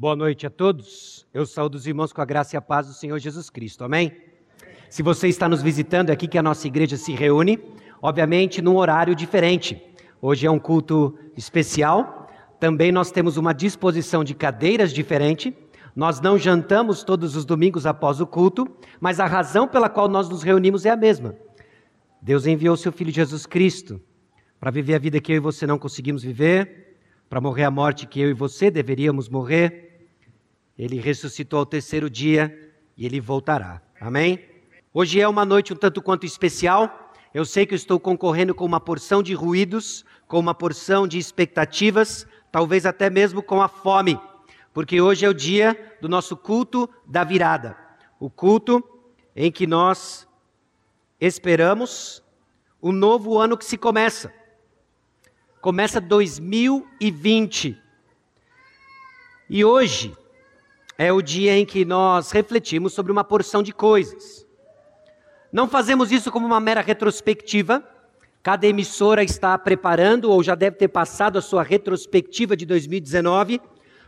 Boa noite a todos. Eu saúdo os irmãos com a graça e a paz do Senhor Jesus Cristo. Amém? Se você está nos visitando, é aqui que a nossa igreja se reúne, obviamente num horário diferente. Hoje é um culto especial. Também nós temos uma disposição de cadeiras diferente. Nós não jantamos todos os domingos após o culto, mas a razão pela qual nós nos reunimos é a mesma. Deus enviou seu filho Jesus Cristo para viver a vida que eu e você não conseguimos viver, para morrer a morte que eu e você deveríamos morrer ele ressuscitou ao terceiro dia e ele voltará. Amém? Hoje é uma noite um tanto quanto especial. Eu sei que eu estou concorrendo com uma porção de ruídos, com uma porção de expectativas, talvez até mesmo com a fome, porque hoje é o dia do nosso culto da virada. O culto em que nós esperamos o novo ano que se começa. Começa 2020. E hoje é o dia em que nós refletimos sobre uma porção de coisas. Não fazemos isso como uma mera retrospectiva. Cada emissora está preparando ou já deve ter passado a sua retrospectiva de 2019.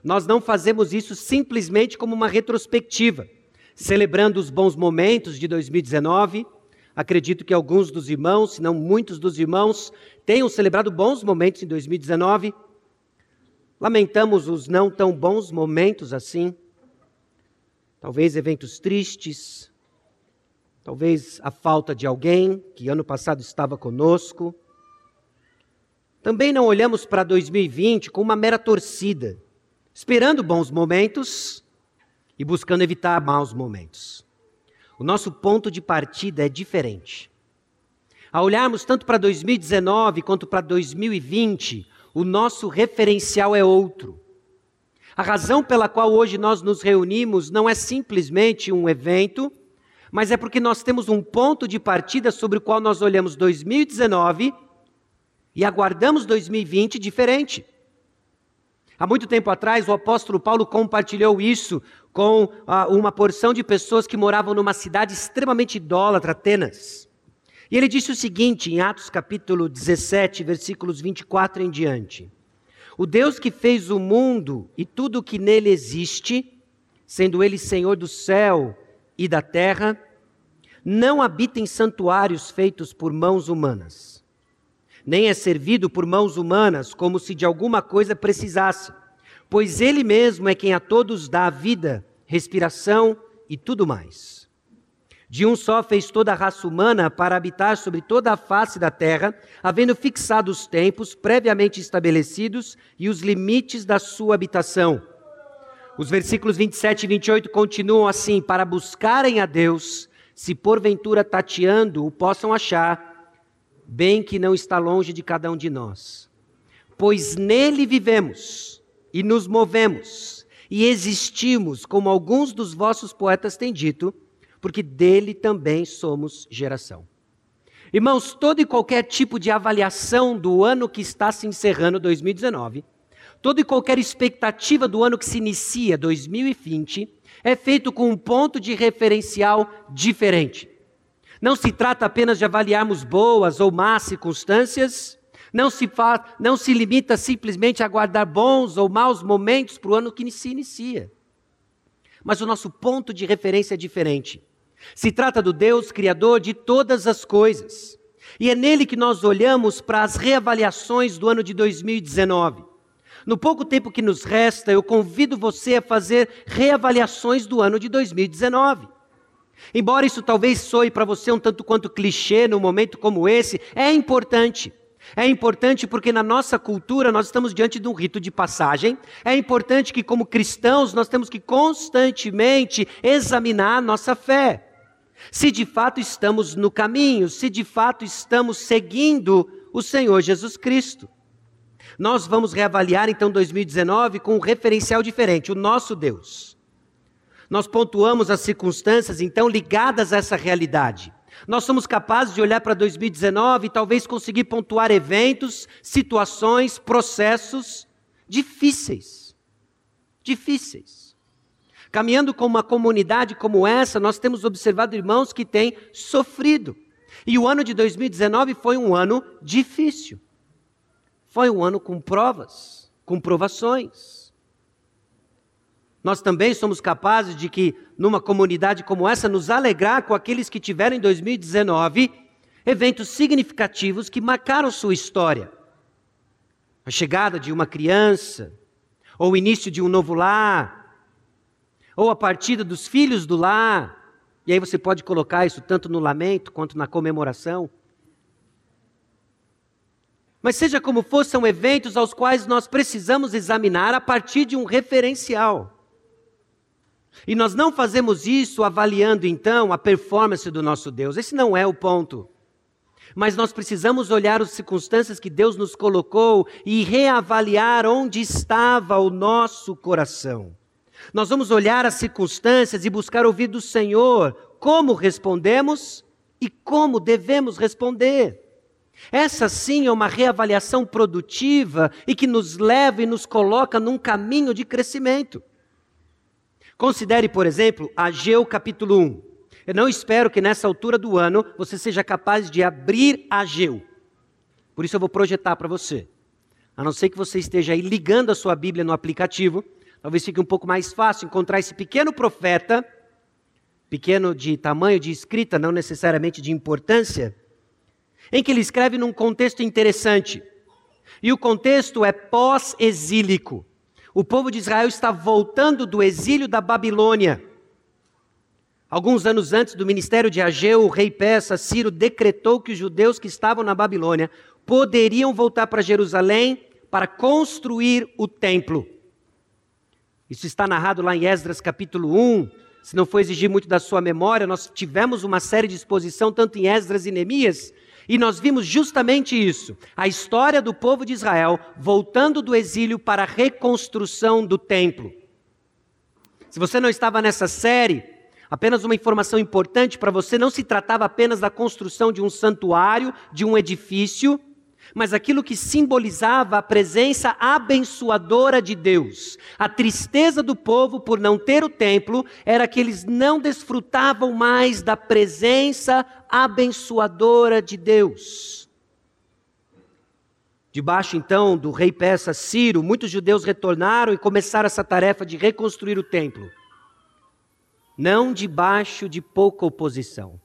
Nós não fazemos isso simplesmente como uma retrospectiva, celebrando os bons momentos de 2019. Acredito que alguns dos irmãos, se não muitos dos irmãos, tenham celebrado bons momentos em 2019. Lamentamos os não tão bons momentos assim talvez eventos tristes, talvez a falta de alguém que ano passado estava conosco. Também não olhamos para 2020 com uma mera torcida, esperando bons momentos e buscando evitar maus momentos. O nosso ponto de partida é diferente. Ao olharmos tanto para 2019 quanto para 2020, o nosso referencial é outro. A razão pela qual hoje nós nos reunimos não é simplesmente um evento, mas é porque nós temos um ponto de partida sobre o qual nós olhamos 2019 e aguardamos 2020 diferente. Há muito tempo atrás, o apóstolo Paulo compartilhou isso com ah, uma porção de pessoas que moravam numa cidade extremamente idólatra, Atenas. E ele disse o seguinte, em Atos capítulo 17, versículos 24 em diante: o Deus que fez o mundo e tudo o que nele existe, sendo ele Senhor do céu e da terra, não habita em santuários feitos por mãos humanas, nem é servido por mãos humanas como se de alguma coisa precisasse, pois ele mesmo é quem a todos dá vida, respiração e tudo mais. De um só fez toda a raça humana para habitar sobre toda a face da terra, havendo fixado os tempos previamente estabelecidos e os limites da sua habitação. Os versículos 27 e 28 continuam assim: para buscarem a Deus, se porventura tateando o possam achar, bem que não está longe de cada um de nós. Pois nele vivemos e nos movemos e existimos, como alguns dos vossos poetas têm dito porque dele também somos geração. Irmãos, todo e qualquer tipo de avaliação do ano que está se encerrando, 2019, toda e qualquer expectativa do ano que se inicia, 2020, é feito com um ponto de referencial diferente. Não se trata apenas de avaliarmos boas ou más circunstâncias, não se, faz, não se limita simplesmente a guardar bons ou maus momentos para o ano que se inicia. Mas o nosso ponto de referência é diferente. Se trata do Deus Criador de todas as coisas. E é nele que nós olhamos para as reavaliações do ano de 2019. No pouco tempo que nos resta, eu convido você a fazer reavaliações do ano de 2019. Embora isso talvez soe para você um tanto quanto clichê num momento como esse, é importante. É importante porque na nossa cultura nós estamos diante de um rito de passagem. É importante que, como cristãos, nós temos que constantemente examinar a nossa fé. Se de fato estamos no caminho, se de fato estamos seguindo o Senhor Jesus Cristo. Nós vamos reavaliar então 2019 com um referencial diferente, o nosso Deus. Nós pontuamos as circunstâncias então ligadas a essa realidade. Nós somos capazes de olhar para 2019 e talvez conseguir pontuar eventos, situações, processos difíceis. Difíceis. Caminhando com uma comunidade como essa, nós temos observado irmãos que têm sofrido. E o ano de 2019 foi um ano difícil. Foi um ano com provas, com provações. Nós também somos capazes de que, numa comunidade como essa, nos alegrar com aqueles que tiveram em 2019 eventos significativos que marcaram sua história. A chegada de uma criança, ou o início de um novo lar, ou a partida dos filhos do lar. E aí você pode colocar isso tanto no lamento quanto na comemoração. Mas seja como for, são eventos aos quais nós precisamos examinar a partir de um referencial. E nós não fazemos isso avaliando então a performance do nosso Deus. Esse não é o ponto. Mas nós precisamos olhar as circunstâncias que Deus nos colocou e reavaliar onde estava o nosso coração. Nós vamos olhar as circunstâncias e buscar ouvir do Senhor como respondemos e como devemos responder. Essa sim é uma reavaliação produtiva e que nos leva e nos coloca num caminho de crescimento. Considere, por exemplo, Ageu capítulo 1. Eu não espero que nessa altura do ano você seja capaz de abrir Ageu. Por isso eu vou projetar para você. A não ser que você esteja aí ligando a sua Bíblia no aplicativo, talvez fique um pouco mais fácil encontrar esse pequeno profeta, pequeno de tamanho de escrita, não necessariamente de importância, em que ele escreve num contexto interessante. E o contexto é pós-exílico. O povo de Israel está voltando do exílio da Babilônia. Alguns anos antes do ministério de Ageu, o rei persa Ciro decretou que os judeus que estavam na Babilônia poderiam voltar para Jerusalém para construir o templo. Isso está narrado lá em Esdras capítulo 1. Se não for exigir muito da sua memória, nós tivemos uma série de exposição tanto em Esdras e Neemias, e nós vimos justamente isso: a história do povo de Israel voltando do exílio para a reconstrução do templo. Se você não estava nessa série, apenas uma informação importante para você: não se tratava apenas da construção de um santuário, de um edifício, mas aquilo que simbolizava a presença abençoadora de Deus. A tristeza do povo por não ter o templo era que eles não desfrutavam mais da presença abençoadora de Deus. Debaixo então do rei persa Ciro, muitos judeus retornaram e começaram essa tarefa de reconstruir o templo. Não debaixo de pouca oposição.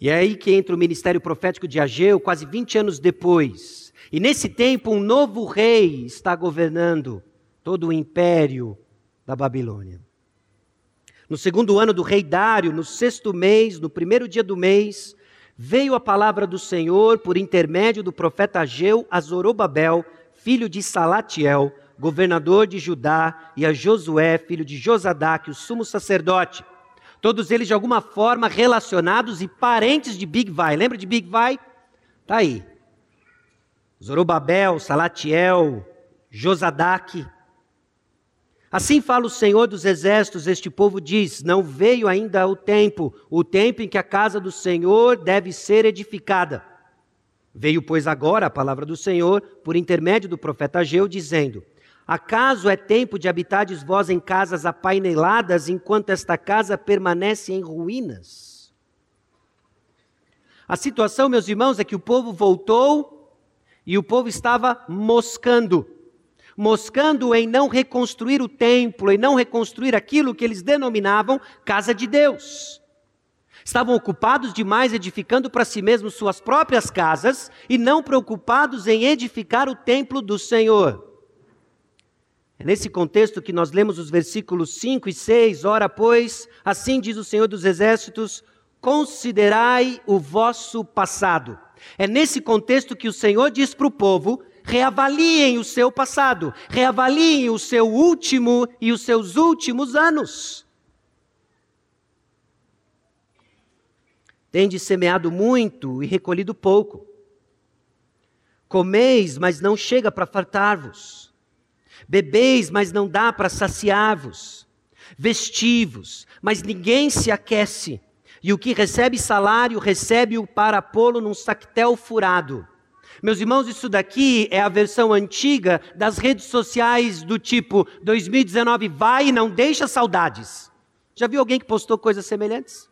E é aí que entra o ministério profético de Ageu, quase 20 anos depois. E nesse tempo, um novo rei está governando todo o império da Babilônia. No segundo ano do rei Dário, no sexto mês, no primeiro dia do mês, veio a palavra do Senhor por intermédio do profeta Ageu a Zorobabel, filho de Salatiel, governador de Judá, e a Josué, filho de Josadaque, o sumo sacerdote Todos eles de alguma forma relacionados e parentes de Big Vai. Lembra de Big Vai? Tá aí. Zorobabel, Salatiel, Josadaque. Assim fala o Senhor dos Exércitos, este povo diz: Não veio ainda o tempo, o tempo em que a casa do Senhor deve ser edificada. Veio, pois, agora a palavra do Senhor, por intermédio do profeta Ageu, dizendo: Acaso é tempo de habitades vós em casas apaineladas, enquanto esta casa permanece em ruínas? A situação, meus irmãos, é que o povo voltou e o povo estava moscando. Moscando em não reconstruir o templo, em não reconstruir aquilo que eles denominavam casa de Deus. Estavam ocupados demais edificando para si mesmos suas próprias casas e não preocupados em edificar o templo do Senhor. É nesse contexto que nós lemos os versículos 5 e 6. Ora, pois, assim diz o Senhor dos Exércitos: considerai o vosso passado. É nesse contexto que o Senhor diz para o povo: reavaliem o seu passado, reavaliem o seu último e os seus últimos anos. Tende semeado muito e recolhido pouco. Comeis, mas não chega para fartar-vos. Bebeis, mas não dá para saciar-vos. Vestivos, mas ninguém se aquece. E o que recebe salário, recebe-o para pô-lo num sactel furado. Meus irmãos, isso daqui é a versão antiga das redes sociais do tipo 2019 vai e não deixa saudades. Já viu alguém que postou coisas semelhantes?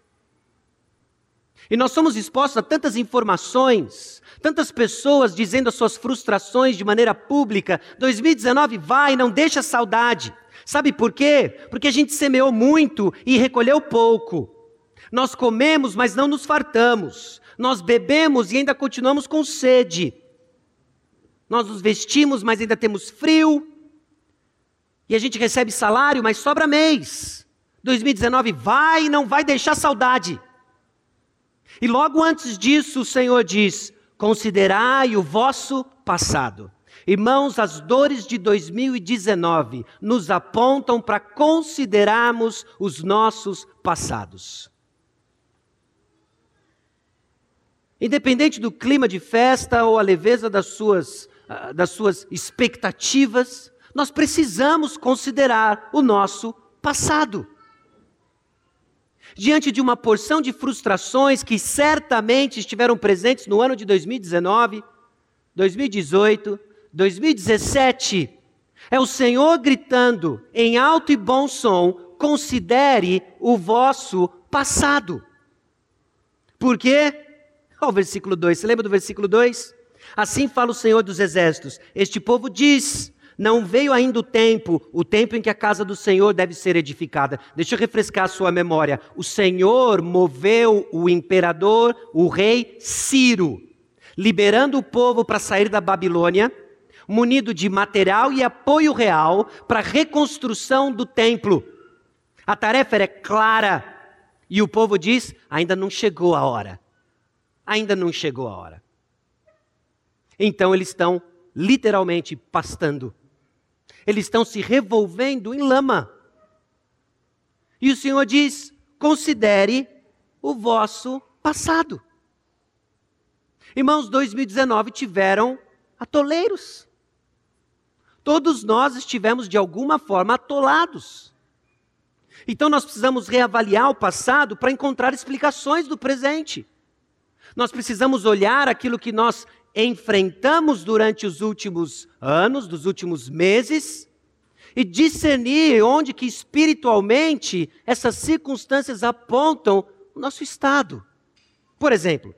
E nós somos expostos a tantas informações, tantas pessoas dizendo as suas frustrações de maneira pública. 2019 vai, não deixa saudade. Sabe por quê? Porque a gente semeou muito e recolheu pouco. Nós comemos, mas não nos fartamos. Nós bebemos e ainda continuamos com sede. Nós nos vestimos, mas ainda temos frio. E a gente recebe salário, mas sobra mês. 2019 vai e não vai deixar saudade. E logo antes disso, o Senhor diz: Considerai o vosso passado. Irmãos, as dores de 2019 nos apontam para considerarmos os nossos passados. Independente do clima de festa ou a leveza das suas, ah, das suas expectativas, nós precisamos considerar o nosso passado. Diante de uma porção de frustrações que certamente estiveram presentes no ano de 2019, 2018, 2017, é o Senhor gritando em alto e bom som: considere o vosso passado. Por quê? Olha o versículo 2. Você lembra do versículo 2? Assim fala o Senhor dos Exércitos: Este povo diz: Não veio ainda o tempo, o tempo em que a casa do Senhor deve ser edificada. Deixa eu refrescar a sua memória. O Senhor moveu o imperador, o rei Ciro, liberando o povo para sair da Babilônia, munido de material e apoio real para a reconstrução do templo. A tarefa era clara. E o povo diz: ainda não chegou a hora ainda não chegou a hora. Então eles estão literalmente pastando. Eles estão se revolvendo em lama. E o Senhor diz: considere o vosso passado. Irmãos, 2019 tiveram atoleiros. Todos nós estivemos de alguma forma atolados. Então nós precisamos reavaliar o passado para encontrar explicações do presente. Nós precisamos olhar aquilo que nós enfrentamos durante os últimos anos, dos últimos meses, e discernir onde que espiritualmente essas circunstâncias apontam o nosso estado. Por exemplo,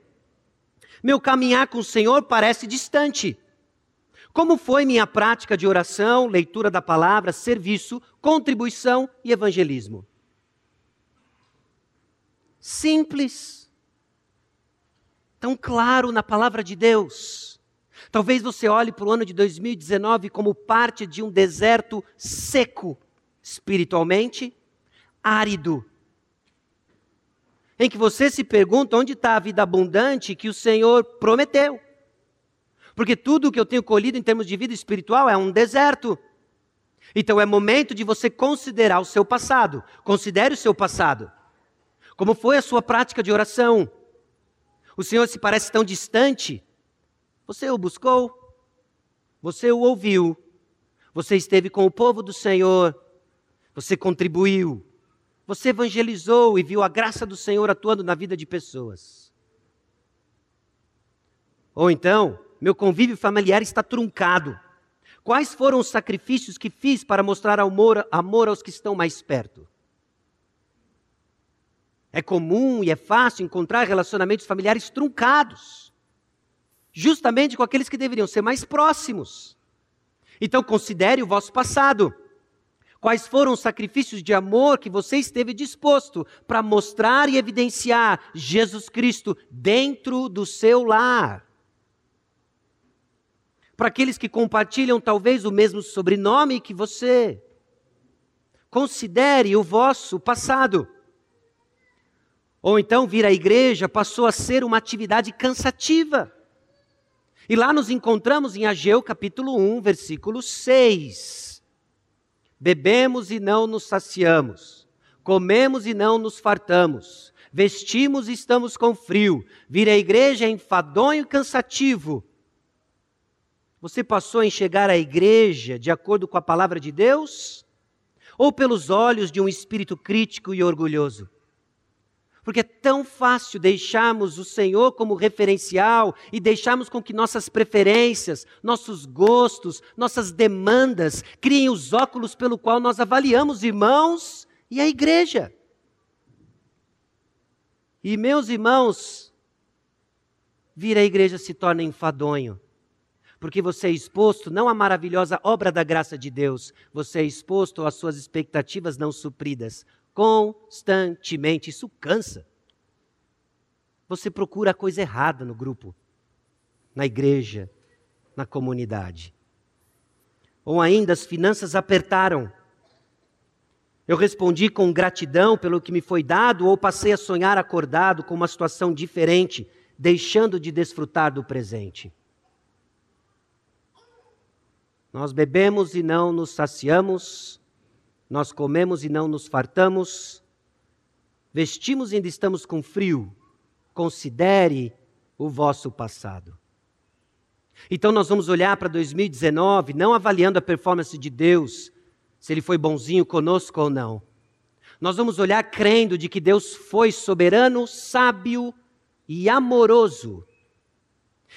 meu caminhar com o Senhor parece distante. Como foi minha prática de oração, leitura da palavra, serviço, contribuição e evangelismo? Simples tão claro na palavra de Deus. Talvez você olhe para o ano de 2019 como parte de um deserto seco, espiritualmente, árido, em que você se pergunta onde está a vida abundante que o Senhor prometeu. Porque tudo o que eu tenho colhido em termos de vida espiritual é um deserto. Então é momento de você considerar o seu passado. Considere o seu passado. Como foi a sua prática de oração? O Senhor se parece tão distante. Você o buscou? Você o ouviu? Você esteve com o povo do Senhor? Você contribuiu? Você evangelizou e viu a graça do Senhor atuando na vida de pessoas? Ou então, meu convívio familiar está truncado. Quais foram os sacrifícios que fiz para mostrar amor, amor aos que estão mais perto? É comum e é fácil encontrar relacionamentos familiares truncados, justamente com aqueles que deveriam ser mais próximos. Então, considere o vosso passado. Quais foram os sacrifícios de amor que você esteve disposto para mostrar e evidenciar Jesus Cristo dentro do seu lar? Para aqueles que compartilham talvez o mesmo sobrenome que você. Considere o vosso passado. Ou então vir à igreja passou a ser uma atividade cansativa. E lá nos encontramos em Ageu capítulo 1, versículo 6. Bebemos e não nos saciamos, comemos e não nos fartamos, vestimos e estamos com frio, vir à igreja é enfadonho e cansativo. Você passou a enxergar a igreja de acordo com a palavra de Deus? Ou pelos olhos de um espírito crítico e orgulhoso? Porque é tão fácil deixarmos o Senhor como referencial e deixarmos com que nossas preferências, nossos gostos, nossas demandas criem os óculos pelo qual nós avaliamos irmãos e a igreja. E meus irmãos, vir à igreja se torna enfadonho. Porque você é exposto não à maravilhosa obra da graça de Deus, você é exposto às suas expectativas não supridas. Constantemente. Isso cansa. Você procura a coisa errada no grupo, na igreja, na comunidade. Ou ainda, as finanças apertaram. Eu respondi com gratidão pelo que me foi dado, ou passei a sonhar acordado com uma situação diferente, deixando de desfrutar do presente. Nós bebemos e não nos saciamos, nós comemos e não nos fartamos, vestimos e ainda estamos com frio. Considere o vosso passado. Então nós vamos olhar para 2019, não avaliando a performance de Deus, se ele foi bonzinho conosco ou não. Nós vamos olhar crendo de que Deus foi soberano, sábio e amoroso.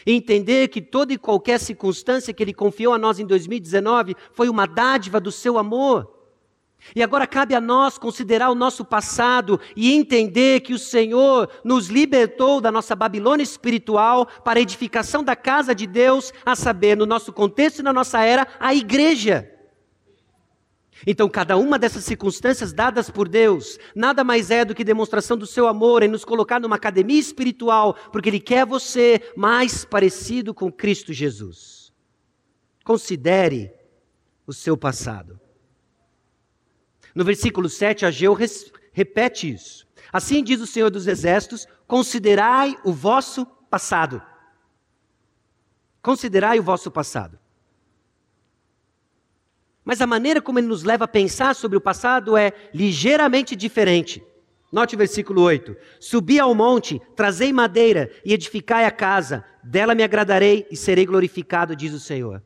E entender que toda e qualquer circunstância que Ele confiou a nós em 2019 foi uma dádiva do seu amor. E agora cabe a nós considerar o nosso passado e entender que o Senhor nos libertou da nossa Babilônia espiritual para a edificação da casa de Deus, a saber, no nosso contexto e na nossa era, a igreja. Então, cada uma dessas circunstâncias dadas por Deus, nada mais é do que demonstração do seu amor em nos colocar numa academia espiritual, porque Ele quer você mais parecido com Cristo Jesus. Considere o seu passado. No versículo 7, Ageu repete isso. Assim diz o Senhor dos Exércitos: considerai o vosso passado. Considerai o vosso passado. Mas a maneira como ele nos leva a pensar sobre o passado é ligeiramente diferente. Note o versículo 8: Subi ao monte, trazei madeira e edificai a casa, dela me agradarei e serei glorificado, diz o Senhor.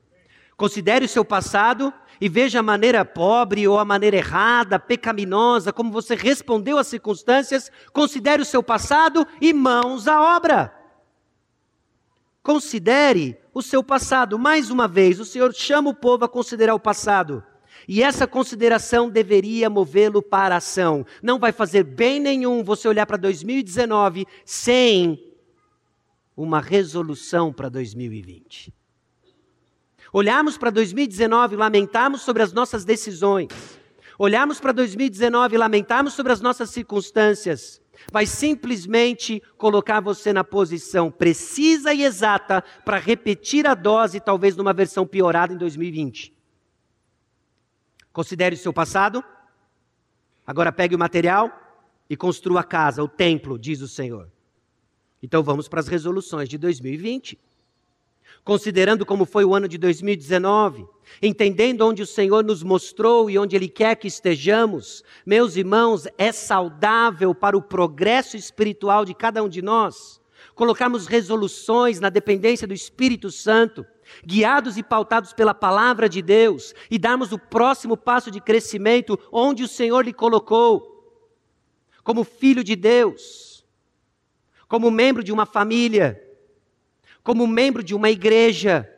Considere o seu passado e veja a maneira pobre ou a maneira errada, pecaminosa, como você respondeu às circunstâncias. Considere o seu passado e mãos à obra. Considere o seu passado. Mais uma vez, o Senhor chama o povo a considerar o passado. E essa consideração deveria movê-lo para a ação. Não vai fazer bem nenhum você olhar para 2019 sem uma resolução para 2020. Olharmos para 2019 e lamentarmos sobre as nossas decisões. Olharmos para 2019 e lamentarmos sobre as nossas circunstâncias vai simplesmente colocar você na posição precisa e exata para repetir a dose, talvez numa versão piorada em 2020. Considere o seu passado, agora pegue o material e construa a casa, o templo, diz o Senhor. Então vamos para as resoluções de 2020 considerando como foi o ano de 2019, entendendo onde o Senhor nos mostrou e onde Ele quer que estejamos, meus irmãos, é saudável para o progresso espiritual de cada um de nós. Colocarmos resoluções na dependência do Espírito Santo, guiados e pautados pela palavra de Deus, e darmos o próximo passo de crescimento onde o Senhor lhe colocou, como filho de Deus, como membro de uma família como membro de uma igreja,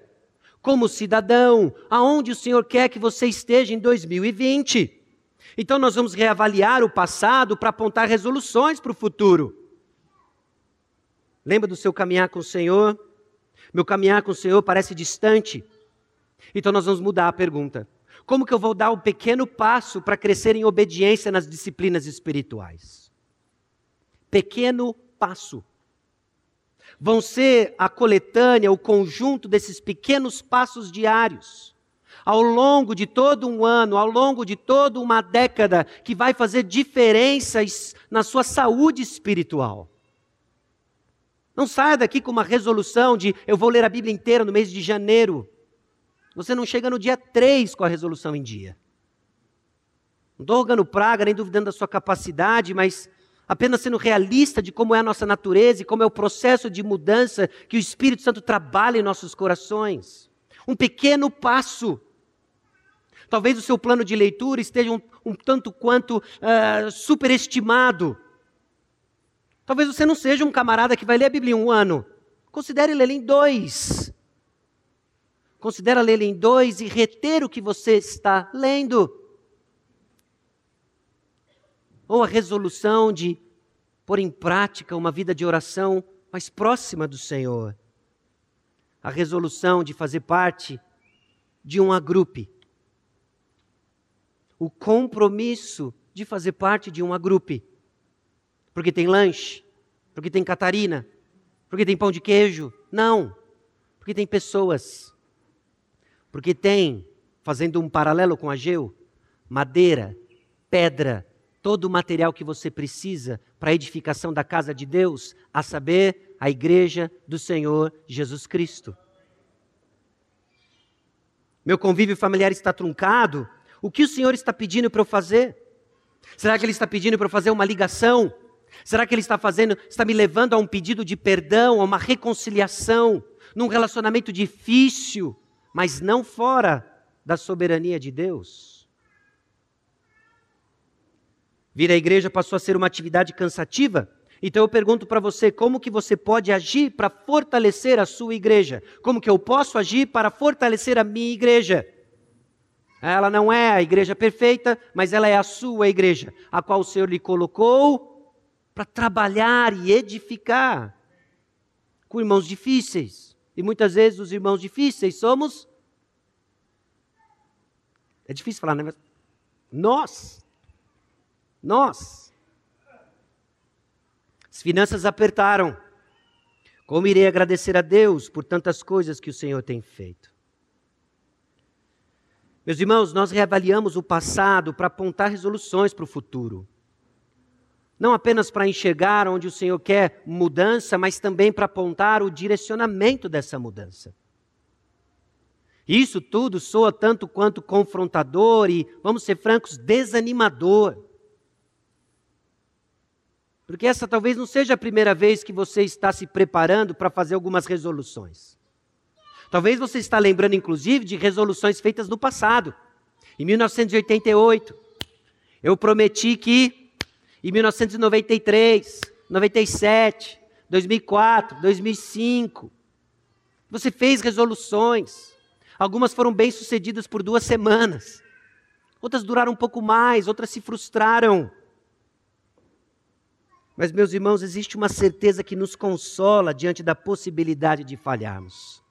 como cidadão, aonde o Senhor quer que você esteja em 2020. Então nós vamos reavaliar o passado para apontar resoluções para o futuro. Lembra do seu caminhar com o Senhor? Meu caminhar com o Senhor parece distante. Então nós vamos mudar a pergunta. Como que eu vou dar um pequeno passo para crescer em obediência nas disciplinas espirituais? Pequeno passo vão ser a coletânea, o conjunto desses pequenos passos diários, ao longo de todo um ano, ao longo de toda uma década, que vai fazer diferenças na sua saúde espiritual. Não saia daqui com uma resolução de eu vou ler a Bíblia inteira no mês de janeiro. Você não chega no dia 3 com a resolução em dia. Não estou rogando praga, nem duvidando da sua capacidade, mas apenas sendo realista de como é a nossa natureza e como é o processo de mudança que o Espírito Santo trabalha em nossos corações. Um pequeno passo. Talvez o seu plano de leitura esteja um, um tanto quanto uh, superestimado. Talvez você não seja um camarada que vai ler a Bíblia em um ano. Considere ler em dois. Considere ler em dois e reter o que você está lendo ou a resolução de pôr em prática uma vida de oração mais próxima do Senhor. A resolução de fazer parte de um agrupe. O compromisso de fazer parte de um agrupe. Porque tem lanche, porque tem Catarina, porque tem pão de queijo. Não. Porque tem pessoas. Porque tem, fazendo um paralelo com a Geu, madeira, pedra, todo o material que você precisa para a edificação da casa de Deus, a saber, a igreja do Senhor Jesus Cristo. Meu convívio familiar está truncado. O que o Senhor está pedindo para eu fazer? Será que Ele está pedindo para eu fazer uma ligação? Será que Ele está fazendo, está me levando a um pedido de perdão, a uma reconciliação, num relacionamento difícil, mas não fora da soberania de Deus? Vir à igreja passou a ser uma atividade cansativa? Então eu pergunto para você, como que você pode agir para fortalecer a sua igreja? Como que eu posso agir para fortalecer a minha igreja? Ela não é a igreja perfeita, mas ela é a sua igreja, a qual o Senhor lhe colocou para trabalhar e edificar com irmãos difíceis. E muitas vezes os irmãos difíceis somos. É difícil falar, né? Mas nós. Nós. As finanças apertaram. Como irei agradecer a Deus por tantas coisas que o Senhor tem feito? Meus irmãos, nós reavaliamos o passado para apontar resoluções para o futuro. Não apenas para enxergar onde o Senhor quer mudança, mas também para apontar o direcionamento dessa mudança. Isso tudo soa tanto quanto confrontador e, vamos ser francos, desanimador. Porque essa talvez não seja a primeira vez que você está se preparando para fazer algumas resoluções. Talvez você está lembrando, inclusive, de resoluções feitas no passado. Em 1988, eu prometi que em 1993, 97, 2004, 2005, você fez resoluções. Algumas foram bem sucedidas por duas semanas. Outras duraram um pouco mais, outras se frustraram. Mas, meus irmãos, existe uma certeza que nos consola diante da possibilidade de falharmos.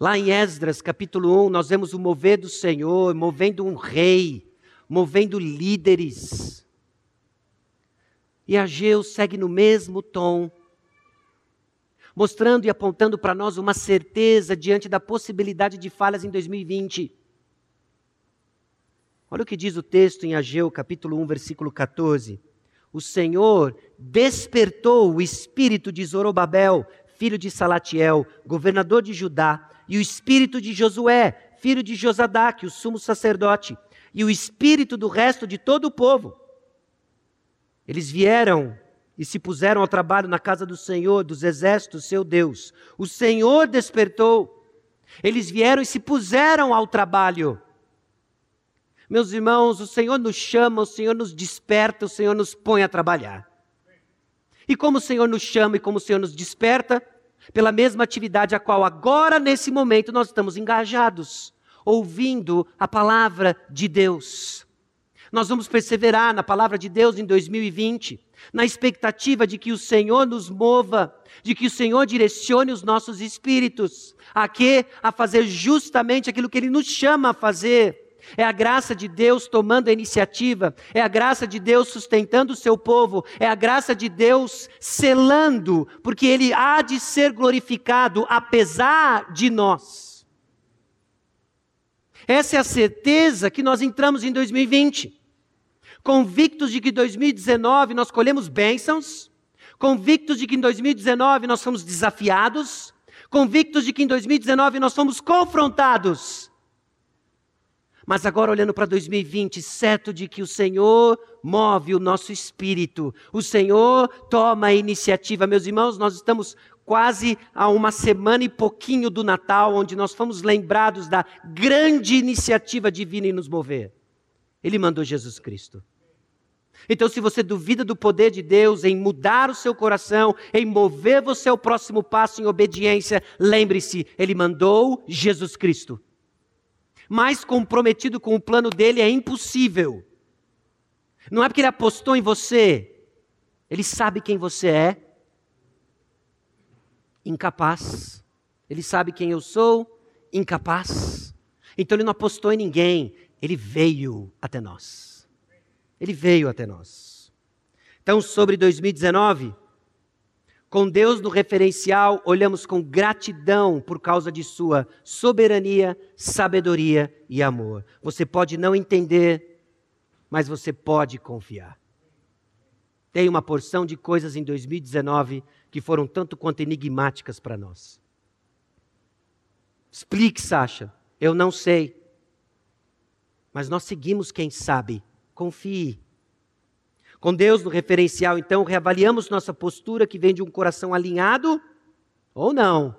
Lá em Esdras, capítulo 1, nós vemos o mover do Senhor, movendo um rei, movendo líderes. E Ageu segue no mesmo tom, mostrando e apontando para nós uma certeza diante da possibilidade de falhas em 2020. Olha o que diz o texto em Ageu, capítulo 1, versículo 14 o Senhor despertou o espírito de Zorobabel, filho de Salatiel, governador de Judá, e o espírito de Josué, filho de Josadaque, o sumo sacerdote, e o espírito do resto de todo o povo. Eles vieram e se puseram ao trabalho na casa do Senhor, dos exércitos, seu Deus. O Senhor despertou. Eles vieram e se puseram ao trabalho. Meus irmãos, o Senhor nos chama, o Senhor nos desperta, o Senhor nos põe a trabalhar. E como o Senhor nos chama e como o Senhor nos desperta, pela mesma atividade a qual agora, nesse momento, nós estamos engajados, ouvindo a palavra de Deus. Nós vamos perseverar na palavra de Deus em 2020, na expectativa de que o Senhor nos mova, de que o Senhor direcione os nossos espíritos. A quê? A fazer justamente aquilo que Ele nos chama a fazer. É a graça de Deus tomando a iniciativa, é a graça de Deus sustentando o seu povo, é a graça de Deus selando, porque Ele há de ser glorificado apesar de nós. Essa é a certeza que nós entramos em 2020, convictos de que 2019 nós colhemos bênçãos, convictos de que em 2019 nós fomos desafiados, convictos de que em 2019 nós fomos confrontados mas agora, olhando para 2020, certo de que o Senhor move o nosso espírito, o Senhor toma a iniciativa. Meus irmãos, nós estamos quase a uma semana e pouquinho do Natal, onde nós fomos lembrados da grande iniciativa divina em nos mover. Ele mandou Jesus Cristo. Então, se você duvida do poder de Deus em mudar o seu coração, em mover você ao próximo passo em obediência, lembre-se, Ele mandou Jesus Cristo mais comprometido com o plano dele é impossível. Não é porque ele apostou em você, Ele sabe quem você é. Incapaz. Ele sabe quem eu sou. Incapaz. Então ele não apostou em ninguém. Ele veio até nós. Ele veio até nós. Então, sobre 2019, com Deus no referencial, olhamos com gratidão por causa de Sua soberania, sabedoria e amor. Você pode não entender, mas você pode confiar. Tem uma porção de coisas em 2019 que foram tanto quanto enigmáticas para nós. Explique, Sasha. Eu não sei. Mas nós seguimos quem sabe. Confie. Com Deus no referencial, então, reavaliamos nossa postura que vem de um coração alinhado ou não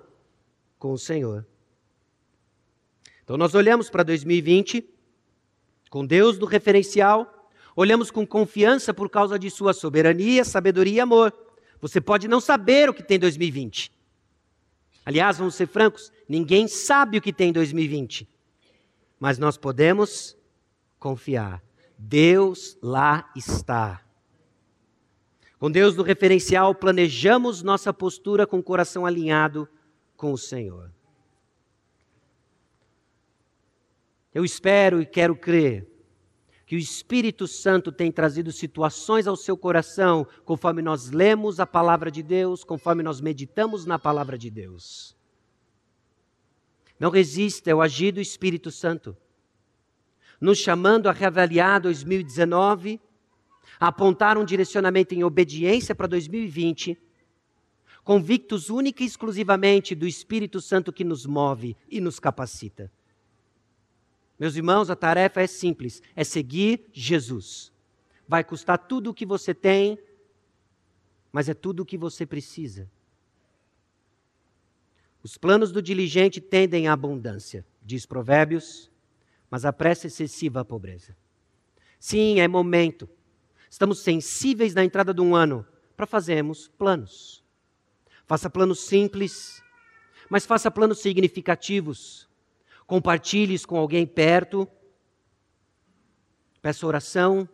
com o Senhor. Então, nós olhamos para 2020 com Deus no referencial, olhamos com confiança por causa de Sua soberania, sabedoria e amor. Você pode não saber o que tem 2020. Aliás, vamos ser francos, ninguém sabe o que tem 2020. Mas nós podemos confiar. Deus lá está. Com Deus no referencial, planejamos nossa postura com o coração alinhado com o Senhor. Eu espero e quero crer que o Espírito Santo tem trazido situações ao seu coração conforme nós lemos a palavra de Deus, conforme nós meditamos na palavra de Deus. Não resista ao agir do Espírito Santo, nos chamando a reavaliar 2019, a apontar um direcionamento em obediência para 2020, convictos única e exclusivamente do Espírito Santo que nos move e nos capacita. Meus irmãos, a tarefa é simples: é seguir Jesus. Vai custar tudo o que você tem, mas é tudo o que você precisa. Os planos do diligente tendem à abundância, diz Provérbios, mas a pressa excessiva à pobreza. Sim, é momento. Estamos sensíveis na entrada de um ano para fazermos planos. Faça planos simples, mas faça planos significativos compartilhes com alguém perto, peça oração,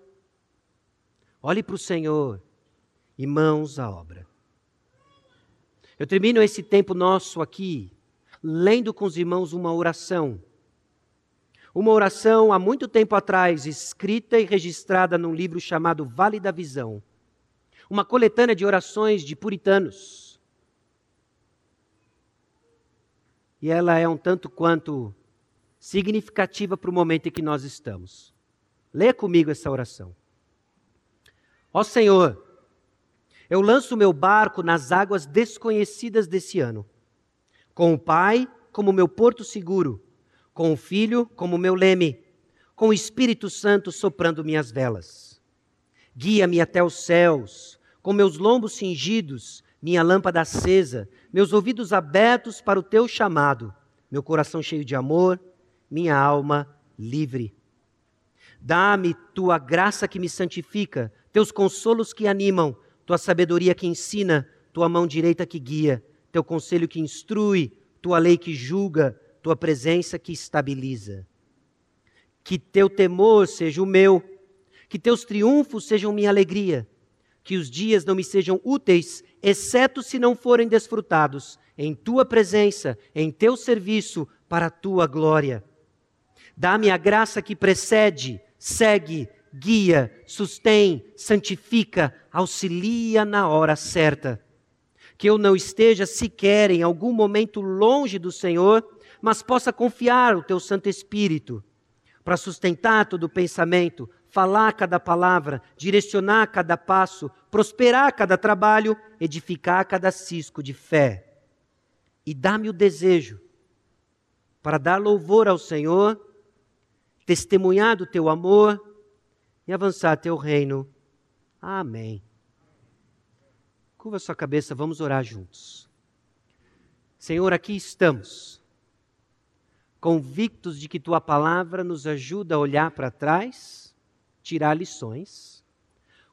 olhe para o Senhor e mãos à obra. Eu termino esse tempo nosso aqui lendo com os irmãos uma oração. Uma oração há muito tempo atrás, escrita e registrada num livro chamado Vale da Visão. Uma coletânea de orações de puritanos. E ela é um tanto quanto significativa para o momento em que nós estamos. Leia comigo essa oração. Ó Senhor, eu lanço meu barco nas águas desconhecidas desse ano, com o Pai como meu porto seguro, com o Filho como meu leme, com o Espírito Santo soprando minhas velas. Guia-me até os céus, com meus lombos cingidos, minha lâmpada acesa, meus ouvidos abertos para o teu chamado, meu coração cheio de amor minha alma livre. Dá-me tua graça que me santifica, teus consolos que animam, tua sabedoria que ensina, tua mão direita que guia, teu conselho que instrui, tua lei que julga, tua presença que estabiliza. Que teu temor seja o meu, que teus triunfos sejam minha alegria, que os dias não me sejam úteis, exceto se não forem desfrutados em tua presença, em teu serviço, para a tua glória. Dá-me a graça que precede, segue, guia, sustém, santifica, auxilia na hora certa. Que eu não esteja sequer em algum momento longe do Senhor, mas possa confiar o teu Santo Espírito para sustentar todo o pensamento, falar cada palavra, direcionar cada passo, prosperar cada trabalho, edificar cada cisco de fé. E dá-me o desejo para dar louvor ao Senhor testemunhar do teu amor e avançar teu reino. Amém. Curva sua cabeça, vamos orar juntos. Senhor, aqui estamos, convictos de que tua palavra nos ajuda a olhar para trás, tirar lições,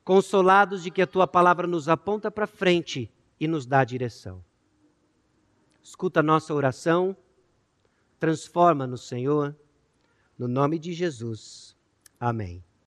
consolados de que a tua palavra nos aponta para frente e nos dá direção. Escuta a nossa oração, transforma-nos, Senhor no nome de Jesus. Amém.